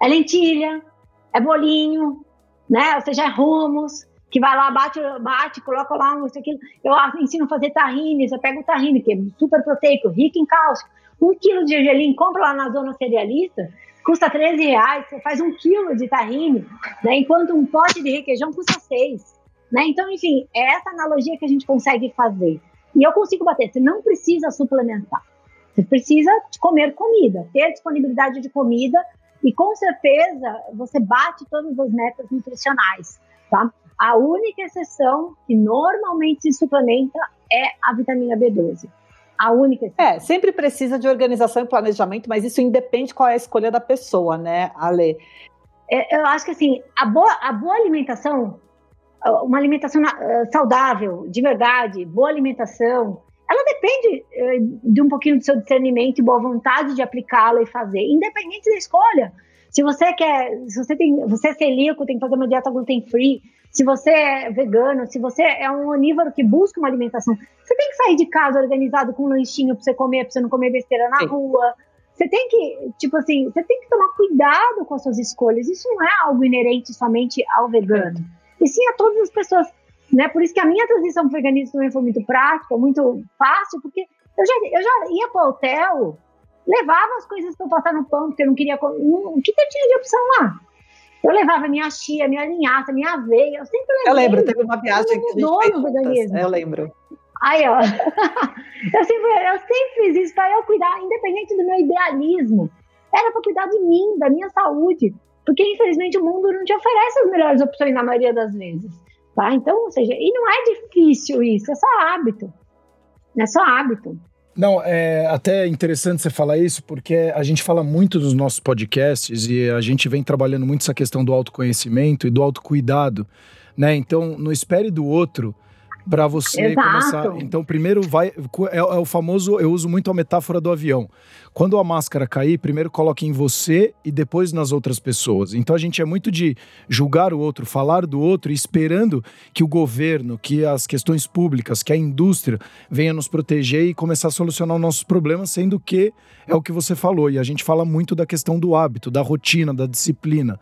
é lentilha, é bolinho, né? Ou seja, é hummus, que vai lá, bate, bate, coloca lá um, isso, aquilo. Eu ensino a fazer tahine, você pega o tahine, que é super proteico, rico em cálcio. Um quilo de gergelim, compra lá na zona cerealista, custa 13 reais, você faz um quilo de tahine, né? enquanto um pote de requeijão custa 6. Né? Então, enfim, é essa analogia que a gente consegue fazer. E eu consigo bater. Você não precisa suplementar. Você precisa comer comida, ter disponibilidade de comida e com certeza você bate todas as metas nutricionais, tá? A única exceção que normalmente se suplementa é a vitamina B12. A única exceção. É, sempre precisa de organização e planejamento, mas isso independe qual é a escolha da pessoa, né, Ale? É, eu acho que assim, a boa, a boa alimentação, uma alimentação uh, saudável, de verdade, boa alimentação, ela depende uh, de um pouquinho do seu discernimento e boa vontade de aplicá-la e fazer, independente da escolha. Se você quer, se você tem, você é celíaco, tem que fazer uma dieta gluten free. Se você é vegano, se você é um onívoro que busca uma alimentação, você tem que sair de casa organizado com um lanchinho para você comer, para você não comer besteira na Sim. rua. Você tem que, tipo assim, você tem que tomar cuidado com as suas escolhas. Isso não é algo inerente somente ao vegano. E sim a todas as pessoas. Né? Por isso que a minha transição para o veganismo também foi muito prática, muito fácil, porque eu já, eu já ia para o hotel levava as coisas para eu passar no pão, porque eu não queria. O que, que eu tinha de opção lá? Eu levava minha chia, minha linhaça, minha aveia. Eu sempre levei. Eu lembro, teve uma viagem que a gente. Veganismo. Eu lembro. Aí, ó. eu, sempre, eu sempre fiz isso para eu cuidar, independente do meu idealismo. Era para cuidar de mim, da minha saúde. Porque, infelizmente, o mundo não te oferece as melhores opções na maioria das vezes. Tá? Então, ou seja, e não é difícil isso, é só hábito. É só hábito. Não, é até interessante você falar isso, porque a gente fala muito dos nossos podcasts e a gente vem trabalhando muito essa questão do autoconhecimento e do autocuidado, né? Então, não espere do outro para você Exato. começar. Então, primeiro vai. É, é, o famoso. Eu uso muito a metáfora do avião. Quando a máscara cair, primeiro coloque em você e depois nas outras pessoas. Então, a gente é muito de julgar o outro, falar do outro, esperando que o governo, que as questões públicas, que a indústria venha nos proteger e começar a solucionar os nossos problemas, sendo que é o que você falou. E a gente fala muito da questão do hábito, da rotina, da disciplina.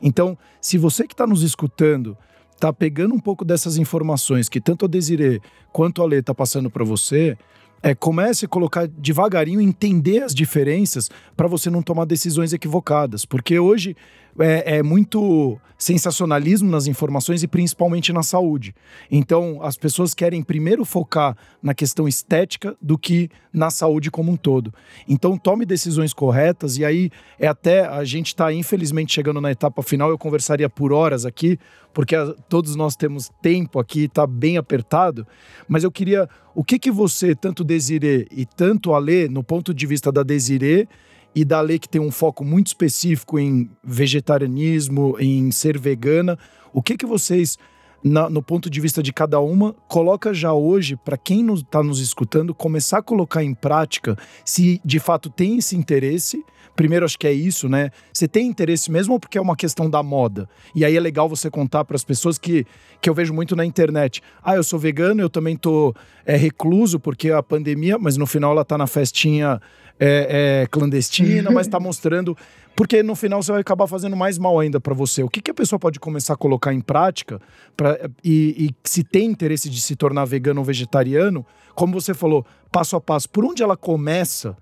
Então, se você que está nos escutando tá pegando um pouco dessas informações que tanto a Desirê quanto a Lê tá passando para você, é, comece a colocar devagarinho, entender as diferenças para você não tomar decisões equivocadas. Porque hoje é, é, muito sensacionalismo nas informações e principalmente na saúde. Então, as pessoas querem primeiro focar na questão estética do que na saúde como um todo. Então, tome decisões corretas e aí é até a gente está infelizmente chegando na etapa final. Eu conversaria por horas aqui, porque a, todos nós temos tempo aqui, está bem apertado. Mas eu queria o que que você tanto Desirê e tanto Alê, no ponto de vista da Desirê e da lei que tem um foco muito específico em vegetarianismo, em ser vegana. O que que vocês, na, no ponto de vista de cada uma, coloca já hoje para quem está nos escutando começar a colocar em prática, se de fato tem esse interesse? Primeiro, acho que é isso, né? Você tem interesse mesmo ou porque é uma questão da moda? E aí é legal você contar para as pessoas que, que eu vejo muito na internet. Ah, eu sou vegano, eu também tô é, recluso porque a pandemia, mas no final ela tá na festinha é, é clandestina, mas está mostrando. Porque no final você vai acabar fazendo mais mal ainda para você. O que, que a pessoa pode começar a colocar em prática pra, e, e se tem interesse de se tornar vegano ou vegetariano, como você falou, passo a passo, por onde ela começa?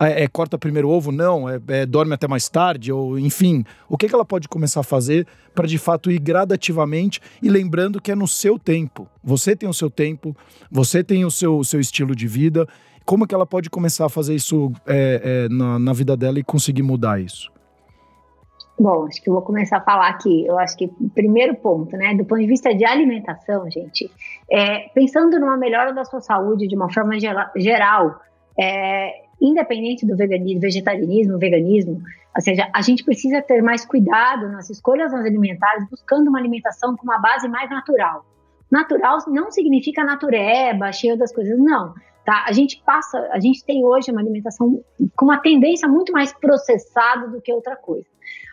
É, é, corta primeiro ovo? Não. É, é, dorme até mais tarde? Ou, enfim, o que, que ela pode começar a fazer para de fato ir gradativamente e lembrando que é no seu tempo. Você tem o seu tempo, você tem o seu, o seu estilo de vida como que ela pode começar a fazer isso é, é, na, na vida dela e conseguir mudar isso? Bom, acho que eu vou começar a falar aqui. Eu acho que primeiro ponto, né, do ponto de vista de alimentação, gente, é, pensando numa melhora da sua saúde de uma forma geral, é, independente do veganismo, vegetarianismo, veganismo, ou seja, a gente precisa ter mais cuidado nas escolhas alimentares, buscando uma alimentação com uma base mais natural. Natural não significa natureba, cheio das coisas, não. Tá? A gente passa, a gente tem hoje uma alimentação com uma tendência muito mais processada do que outra coisa.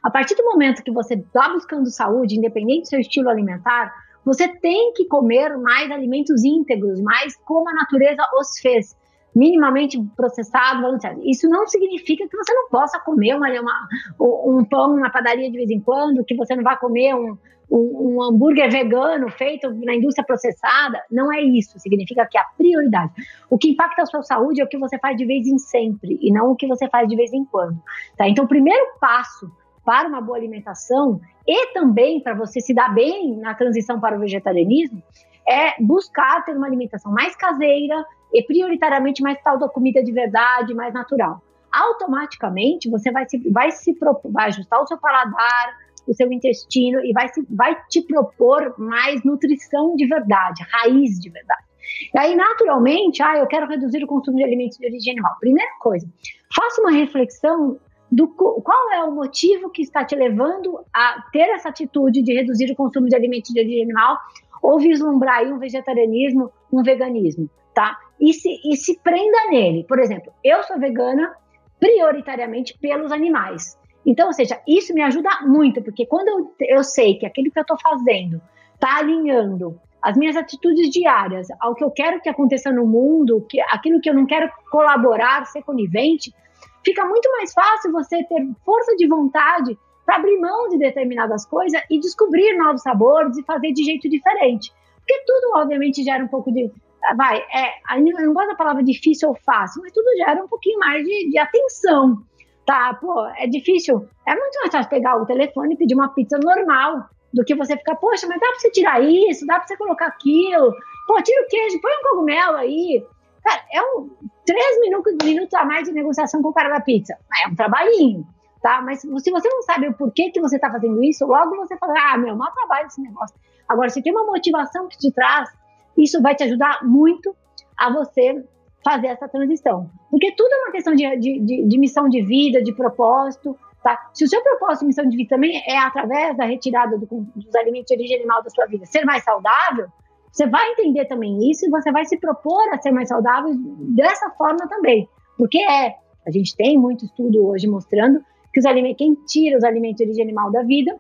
A partir do momento que você está buscando saúde, independente do seu estilo alimentar, você tem que comer mais alimentos íntegros, mais como a natureza os fez, minimamente processado. Isso não significa que você não possa comer uma, uma, um pão na padaria de vez em quando, que você não vai comer um, um, um, hambúrguer vegano feito na indústria processada. Não é isso. Significa que a prioridade. O que impacta a sua saúde é o que você faz de vez em sempre e não o que você faz de vez em quando. Tá? Então, o primeiro passo para uma boa alimentação e também para você se dar bem na transição para o vegetarianismo é buscar ter uma alimentação mais caseira e prioritariamente mais tal da comida de verdade, mais natural. Automaticamente você vai se, vai se vai ajustar o seu paladar, o seu intestino e vai, se, vai te propor mais nutrição de verdade, raiz de verdade. E aí, naturalmente, ah, eu quero reduzir o consumo de alimentos de origem animal. Primeira coisa, faça uma reflexão do qual é o motivo que está te levando a ter essa atitude de reduzir o consumo de alimentos de origem animal ou vislumbrar aí um vegetarianismo, um veganismo, tá? E se, e se prenda nele. Por exemplo, eu sou vegana prioritariamente pelos animais. Então, ou seja, isso me ajuda muito, porque quando eu, eu sei que aquilo que eu estou fazendo está alinhando as minhas atitudes diárias ao que eu quero que aconteça no mundo, que aquilo que eu não quero colaborar, ser conivente, fica muito mais fácil você ter força de vontade para abrir mão de determinadas coisas e descobrir novos sabores e fazer de jeito diferente. Porque tudo, obviamente, gera um pouco de. Vai, é, eu não gosto da palavra difícil ou fácil, mas tudo gera um pouquinho mais de, de atenção. Tá, pô, é difícil. É muito mais fácil pegar o telefone e pedir uma pizza normal do que você ficar, poxa, mas dá pra você tirar isso, dá pra você colocar aquilo, pô, tira o queijo, põe um cogumelo aí. Cara, é um três minutos, minutos a mais de negociação com o cara da pizza. É um trabalhinho, tá? Mas se você não sabe o porquê que você tá fazendo isso, logo você fala, ah, meu, mal trabalho esse negócio. Agora, se tem uma motivação que te traz, isso vai te ajudar muito a você fazer essa transição. Porque tudo é uma questão de, de, de, de missão de vida, de propósito, Tá? Se o seu propósito e missão de vida também é através da retirada do, dos alimentos de origem animal da sua vida, ser mais saudável, você vai entender também isso e você vai se propor a ser mais saudável dessa forma também. Porque é, a gente tem muito estudo hoje mostrando que os alimentos, quem tira os alimentos de origem animal da vida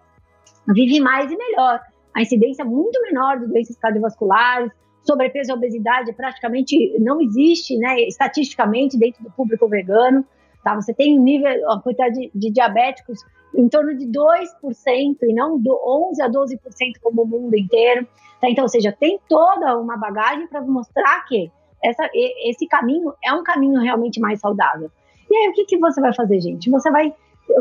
vive mais e melhor. A incidência muito menor de doenças cardiovasculares, sobrepeso e obesidade praticamente não existe, né, estatisticamente dentro do público vegano. Tá? Você tem um nível, a quantidade de, de diabéticos em torno de 2% e não do 11 a 12% como o mundo inteiro. Tá? Então, ou seja, tem toda uma bagagem para mostrar que essa, esse caminho é um caminho realmente mais saudável. E aí, o que, que você vai fazer, gente? Você vai,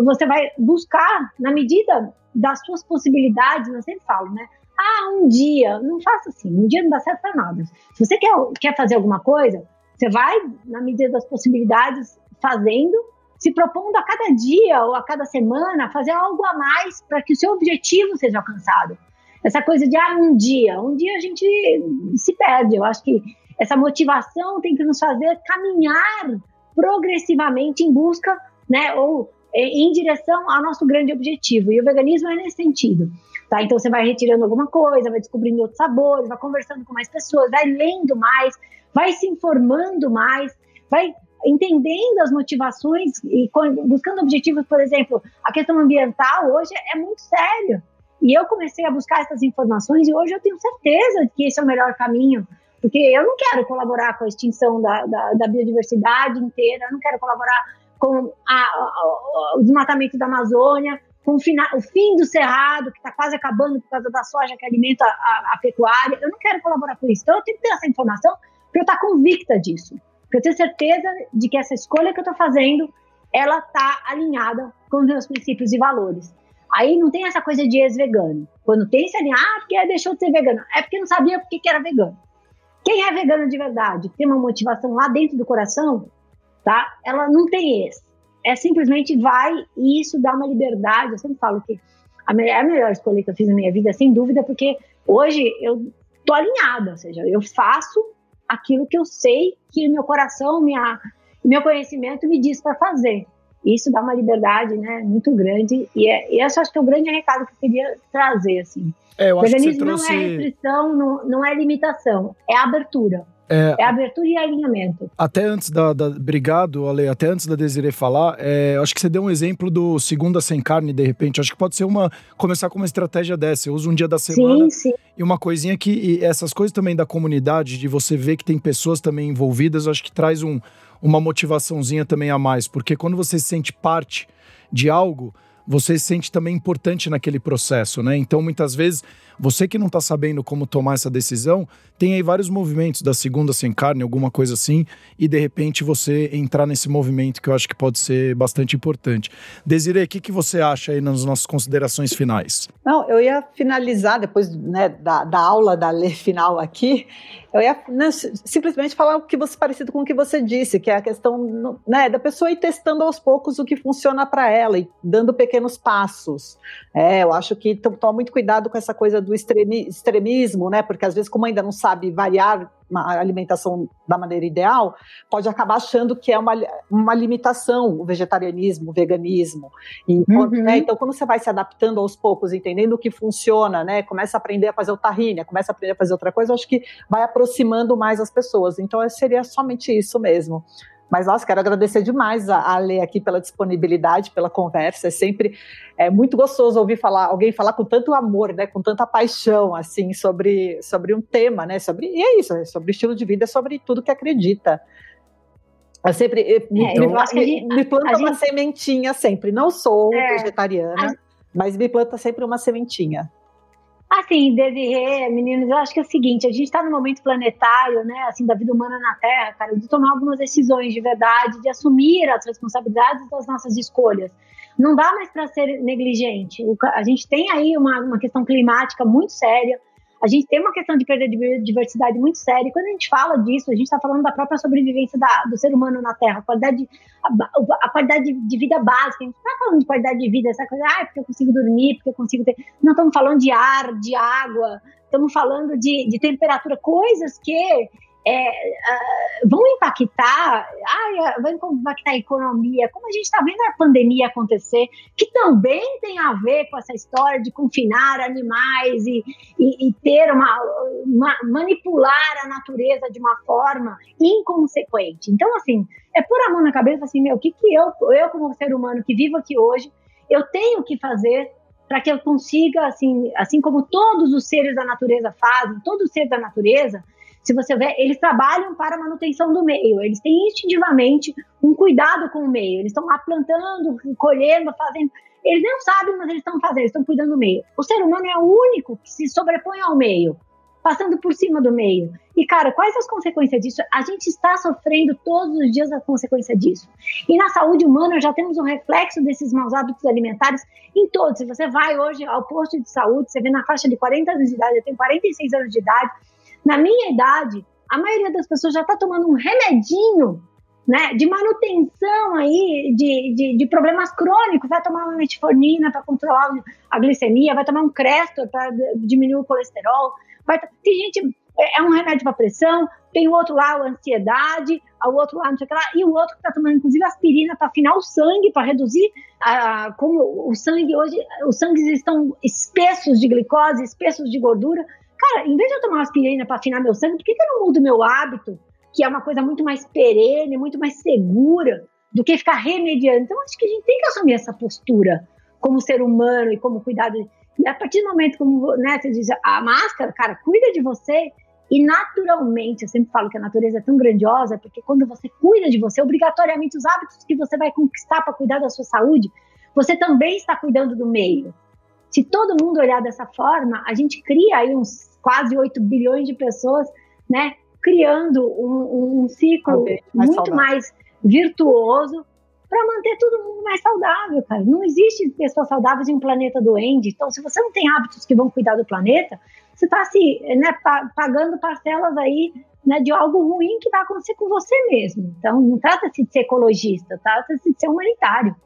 você vai buscar, na medida das suas possibilidades, eu sempre falo, né? Ah, um dia, não faça assim, um dia não dá certo para nada. Se você quer, quer fazer alguma coisa, você vai, na medida das possibilidades, fazendo, se propondo a cada dia ou a cada semana fazer algo a mais para que o seu objetivo seja alcançado. Essa coisa de ah, um dia, um dia a gente se perde. Eu acho que essa motivação tem que nos fazer caminhar progressivamente em busca, né, ou em direção ao nosso grande objetivo. E o veganismo é nesse sentido. Tá? Então você vai retirando alguma coisa, vai descobrindo outros sabores, vai conversando com mais pessoas, vai lendo mais, vai se informando mais, vai entendendo as motivações e buscando objetivos, por exemplo, a questão ambiental hoje é muito sério. E eu comecei a buscar essas informações e hoje eu tenho certeza que esse é o melhor caminho, porque eu não quero colaborar com a extinção da, da, da biodiversidade inteira, eu não quero colaborar com a, a, o desmatamento da Amazônia, com o, fina, o fim do cerrado, que está quase acabando por causa da soja que alimenta a, a, pecuária. Eu não quero colaborar com isso. Então, eu tenho que ter essa informação para eu estar convicta disso. Porque eu tenho certeza de que essa escolha que eu estou fazendo, ela está alinhada com os meus princípios e valores. Aí não tem essa coisa de ex-vegano. Quando tem ali, ah, porque deixou de ser vegano. É porque não sabia porque que era vegano. Quem é vegano de verdade, tem uma motivação lá dentro do coração, tá? Ela não tem esse. É simplesmente vai e isso dá uma liberdade. Eu sempre falo que a melhor, a melhor escolha que eu fiz na minha vida, sem dúvida, porque hoje eu tô alinhada, ou seja, eu faço aquilo que eu sei que meu coração, minha, meu conhecimento me diz para fazer. Isso dá uma liberdade, né, muito grande e, é, e esse acho que é o grande recado que eu queria trazer, assim. É, eu o veganismo trouxe... não é restrição, não, não é limitação, é abertura. É, é abertura e alinhamento. Até antes da, da. Obrigado, Ale. Até antes da Desiree falar, é, acho que você deu um exemplo do segunda sem carne, de repente. Acho que pode ser uma. Começar com uma estratégia dessa. Eu uso um dia da semana. Sim, sim. E uma coisinha que. essas coisas também da comunidade, de você ver que tem pessoas também envolvidas, acho que traz um, uma motivaçãozinha também a mais. Porque quando você se sente parte de algo você se sente também importante naquele processo, né? Então, muitas vezes, você que não está sabendo como tomar essa decisão, tem aí vários movimentos da segunda sem carne, alguma coisa assim, e de repente você entrar nesse movimento que eu acho que pode ser bastante importante. Desiree, o que, que você acha aí nas nossas considerações finais? Não, eu ia finalizar depois né, da, da aula da lei final aqui, eu ia né, simplesmente falar o que você parecido com o que você disse, que é a questão né, da pessoa ir testando aos poucos o que funciona para ela e dando pequenos pequenos passos. É, eu acho que toma muito cuidado com essa coisa do extremismo, né? Porque às vezes, como ainda não sabe variar a alimentação da maneira ideal, pode acabar achando que é uma, uma limitação o vegetarianismo, o veganismo. E, uhum. né, então, quando você vai se adaptando aos poucos, entendendo o que funciona, né? Começa a aprender a fazer o tahine, começa a aprender a fazer outra coisa, eu acho que vai aproximando mais as pessoas. Então, seria somente isso mesmo. Mas, nossa, quero agradecer demais a, a Lê aqui pela disponibilidade, pela conversa. É sempre é muito gostoso ouvir falar, alguém falar com tanto amor, né, com tanta paixão, assim, sobre, sobre um tema, né, sobre, e é isso, é sobre estilo de vida, é sobre tudo que acredita. Eu sempre, então, me, me, me, planta uma gente... sementinha sempre. Não sou é, vegetariana, a... mas me planta sempre uma sementinha. Assim, Desirê, meninos, eu acho que é o seguinte, a gente está no momento planetário, né, assim, da vida humana na Terra, cara, de tomar algumas decisões de verdade, de assumir as responsabilidades das nossas escolhas. Não dá mais para ser negligente. A gente tem aí uma, uma questão climática muito séria, a gente tem uma questão de perda de biodiversidade muito séria. E quando a gente fala disso, a gente está falando da própria sobrevivência da, do ser humano na Terra, a qualidade, a, a qualidade de, de, vida básica. A gente não está falando de qualidade de vida, essa coisa, ah, porque eu consigo dormir, porque eu consigo ter. Não estamos falando de ar, de água, estamos falando de, de temperatura, coisas que é, uh, vão impactar, ah, vão impactar a economia, como a gente está vendo a pandemia acontecer, que também tem a ver com essa história de confinar animais e, e, e ter uma, uma, manipular a natureza de uma forma inconsequente. Então, assim, é pôr a mão na cabeça assim, meu, o que, que eu, eu como ser humano que vivo aqui hoje, eu tenho que fazer para que eu consiga, assim, assim como todos os seres da natureza fazem, todo ser da natureza, se você ver, eles trabalham para a manutenção do meio, eles têm instintivamente um cuidado com o meio, eles estão lá plantando, colhendo, fazendo. Eles não sabem, mas eles estão fazendo, eles estão cuidando do meio. O ser humano é o único que se sobrepõe ao meio, passando por cima do meio. E, cara, quais as consequências disso? A gente está sofrendo todos os dias a consequência disso. E na saúde humana já temos um reflexo desses maus hábitos alimentares em todos. Se você vai hoje ao posto de saúde, você vê na faixa de 40 anos de idade, eu tenho 46 anos de idade, na minha idade, a maioria das pessoas já está tomando um remedinho né, de manutenção aí de, de, de, problemas crônicos, vai tomar uma metformina para controlar a glicemia, vai tomar um Crestor para diminuir o colesterol, vai, tem gente, é, é um remédio para pressão, tem o outro lá, a ansiedade, o outro lá, não sei o que lá, e o outro que está tomando, inclusive, aspirina para afinar o sangue, para reduzir, a, como o sangue hoje, os sangues estão espessos de glicose, espessos de gordura, Cara, em vez de eu tomar aspirina para afinar meu sangue, por que, que eu não mudo meu hábito, que é uma coisa muito mais perene, muito mais segura, do que ficar remediando? Então, acho que a gente tem que assumir essa postura como ser humano e como cuidar. De... E a partir do momento como né, você diz, a máscara, cara, cuida de você e naturalmente, eu sempre falo que a natureza é tão grandiosa, porque quando você cuida de você, obrigatoriamente os hábitos que você vai conquistar para cuidar da sua saúde, você também está cuidando do meio. Se todo mundo olhar dessa forma, a gente cria aí uns quase 8 bilhões de pessoas, né, criando um, um ciclo mais muito saudável. mais virtuoso para manter todo mundo mais saudável, cara. Não existe pessoas saudáveis em um planeta doente. Então, se você não tem hábitos que vão cuidar do planeta, você está se né, pagando parcelas aí né, de algo ruim que vai acontecer com você mesmo. Então, não trata-se de ser ecologista, trata-se de ser humanitário.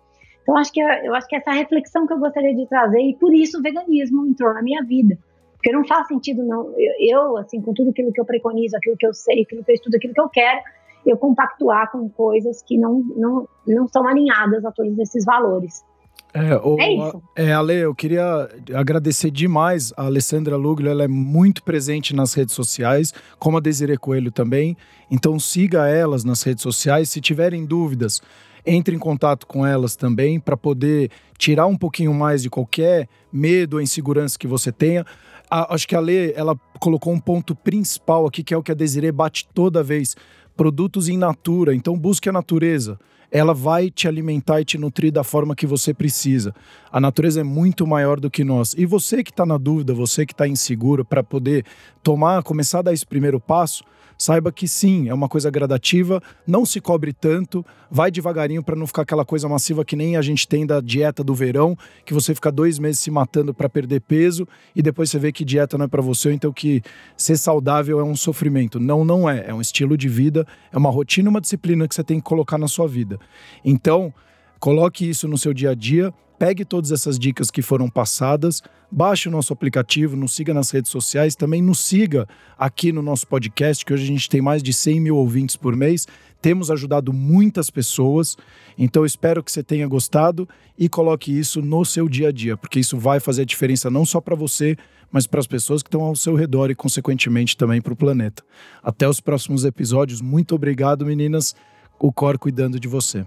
Então, acho que, eu acho que essa reflexão que eu gostaria de trazer, e por isso o veganismo entrou na minha vida. Porque não faz sentido, não. Eu, assim, com tudo aquilo que eu preconizo, aquilo que eu sei, aquilo que eu estudo, aquilo que eu quero, eu compactuar com coisas que não, não, não são alinhadas a todos esses valores. É, o, é isso. É, Ale, eu queria agradecer demais a Alessandra Luglio, ela é muito presente nas redes sociais, como a Desiree Coelho também. Então siga elas nas redes sociais. Se tiverem dúvidas, entre em contato com elas também para poder tirar um pouquinho mais de qualquer medo ou insegurança que você tenha. A, acho que a Lê, ela colocou um ponto principal aqui, que é o que a Desiree bate toda vez. Produtos em natura, então busque a natureza. Ela vai te alimentar e te nutrir da forma que você precisa. A natureza é muito maior do que nós. E você que está na dúvida, você que está inseguro para poder tomar, começar a dar esse primeiro passo, saiba que sim, é uma coisa gradativa, não se cobre tanto, vai devagarinho para não ficar aquela coisa massiva que nem a gente tem da dieta do verão, que você fica dois meses se matando para perder peso e depois você vê que dieta não é para você, então que ser saudável é um sofrimento. Não, não é. É um estilo de vida, é uma rotina, uma disciplina que você tem que colocar na sua vida. Então, Coloque isso no seu dia a dia, pegue todas essas dicas que foram passadas, baixe o nosso aplicativo, nos siga nas redes sociais, também nos siga aqui no nosso podcast, que hoje a gente tem mais de 100 mil ouvintes por mês. Temos ajudado muitas pessoas, então espero que você tenha gostado e coloque isso no seu dia a dia, porque isso vai fazer a diferença não só para você, mas para as pessoas que estão ao seu redor e, consequentemente, também para o planeta. Até os próximos episódios. Muito obrigado, meninas. O Cor cuidando de você.